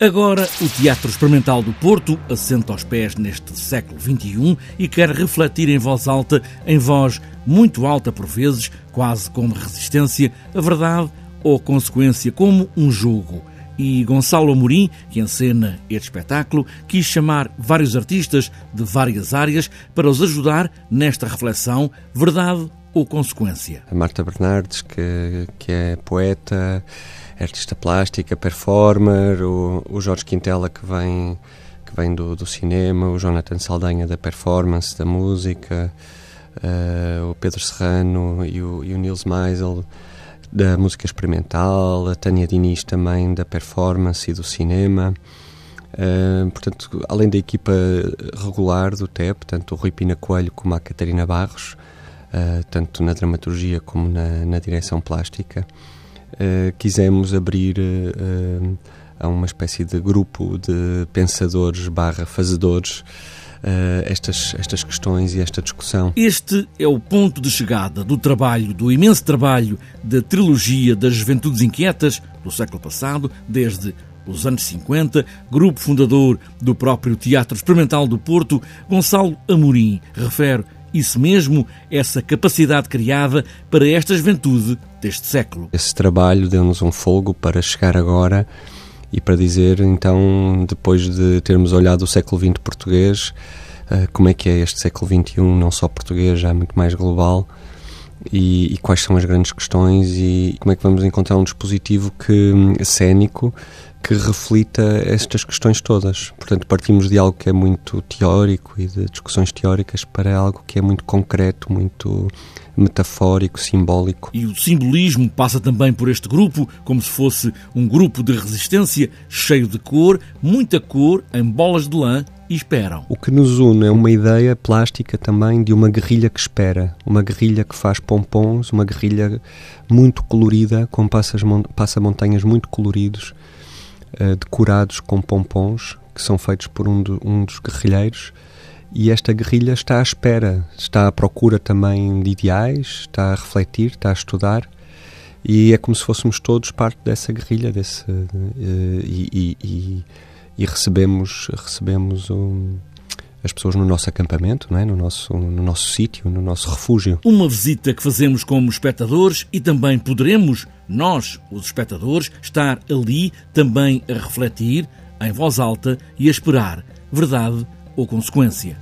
Agora, o Teatro Experimental do Porto assenta aos pés neste século XXI e quer refletir em voz alta, em voz muito alta por vezes, quase como resistência, a verdade ou consequência, como um jogo. E Gonçalo Amorim, que encena este espetáculo, quis chamar vários artistas de várias áreas para os ajudar nesta reflexão, verdade ou consequência. A Marta Bernardes, que, que é poeta, artista plástica, performer, o, o Jorge Quintela que vem que vem do, do cinema, o Jonathan Saldanha da performance, da música, uh, o Pedro Serrano e o, e o Nils Meisel da música experimental, a Tânia Diniz também da performance e do cinema. Uh, portanto, além da equipa regular do TEP, tanto o Rui Pina Coelho como a Catarina Barros, uh, tanto na dramaturgia como na, na direção plástica, uh, quisemos abrir uh, a uma espécie de grupo de pensadores barra fazedores Uh, estas, estas questões e esta discussão. Este é o ponto de chegada do trabalho, do imenso trabalho da trilogia das Juventudes Inquietas do século passado, desde os anos 50, grupo fundador do próprio Teatro Experimental do Porto, Gonçalo Amorim refere isso mesmo, essa capacidade criada para esta juventude deste século. Esse trabalho deu-nos um fogo para chegar agora e para dizer, então, depois de termos olhado o século XX português, eh, como é que é este século XXI, não só português, já muito mais global, e, e, quais são as grandes questões e como é que vamos encontrar um dispositivo que, cénico que reflita estas questões todas. Portanto, partimos de algo que é muito teórico e de discussões teóricas para algo que é muito concreto, muito metafórico, simbólico. E o simbolismo passa também por este grupo, como se fosse um grupo de resistência cheio de cor, muita cor, em bolas de lã e esperam. O que nos une é uma ideia plástica também de uma guerrilha que espera, uma guerrilha que faz pompons, uma guerrilha muito colorida, com passa-montanhas muito coloridos, uh, decorados com pompons, que são feitos por um, um dos guerrilheiros. E esta guerrilha está à espera, está à procura também de ideais, está a refletir, está a estudar e é como se fôssemos todos parte dessa guerrilha desse, uh, e, e, e, recebemos, recebemos um, as pessoas no nosso acampamento, não é? no nosso, no nosso sítio, no nosso refúgio. Uma visita que fazemos como espectadores e também poderemos, nós, os espectadores, estar ali também a refletir, em voz alta e a esperar verdade ou consequência.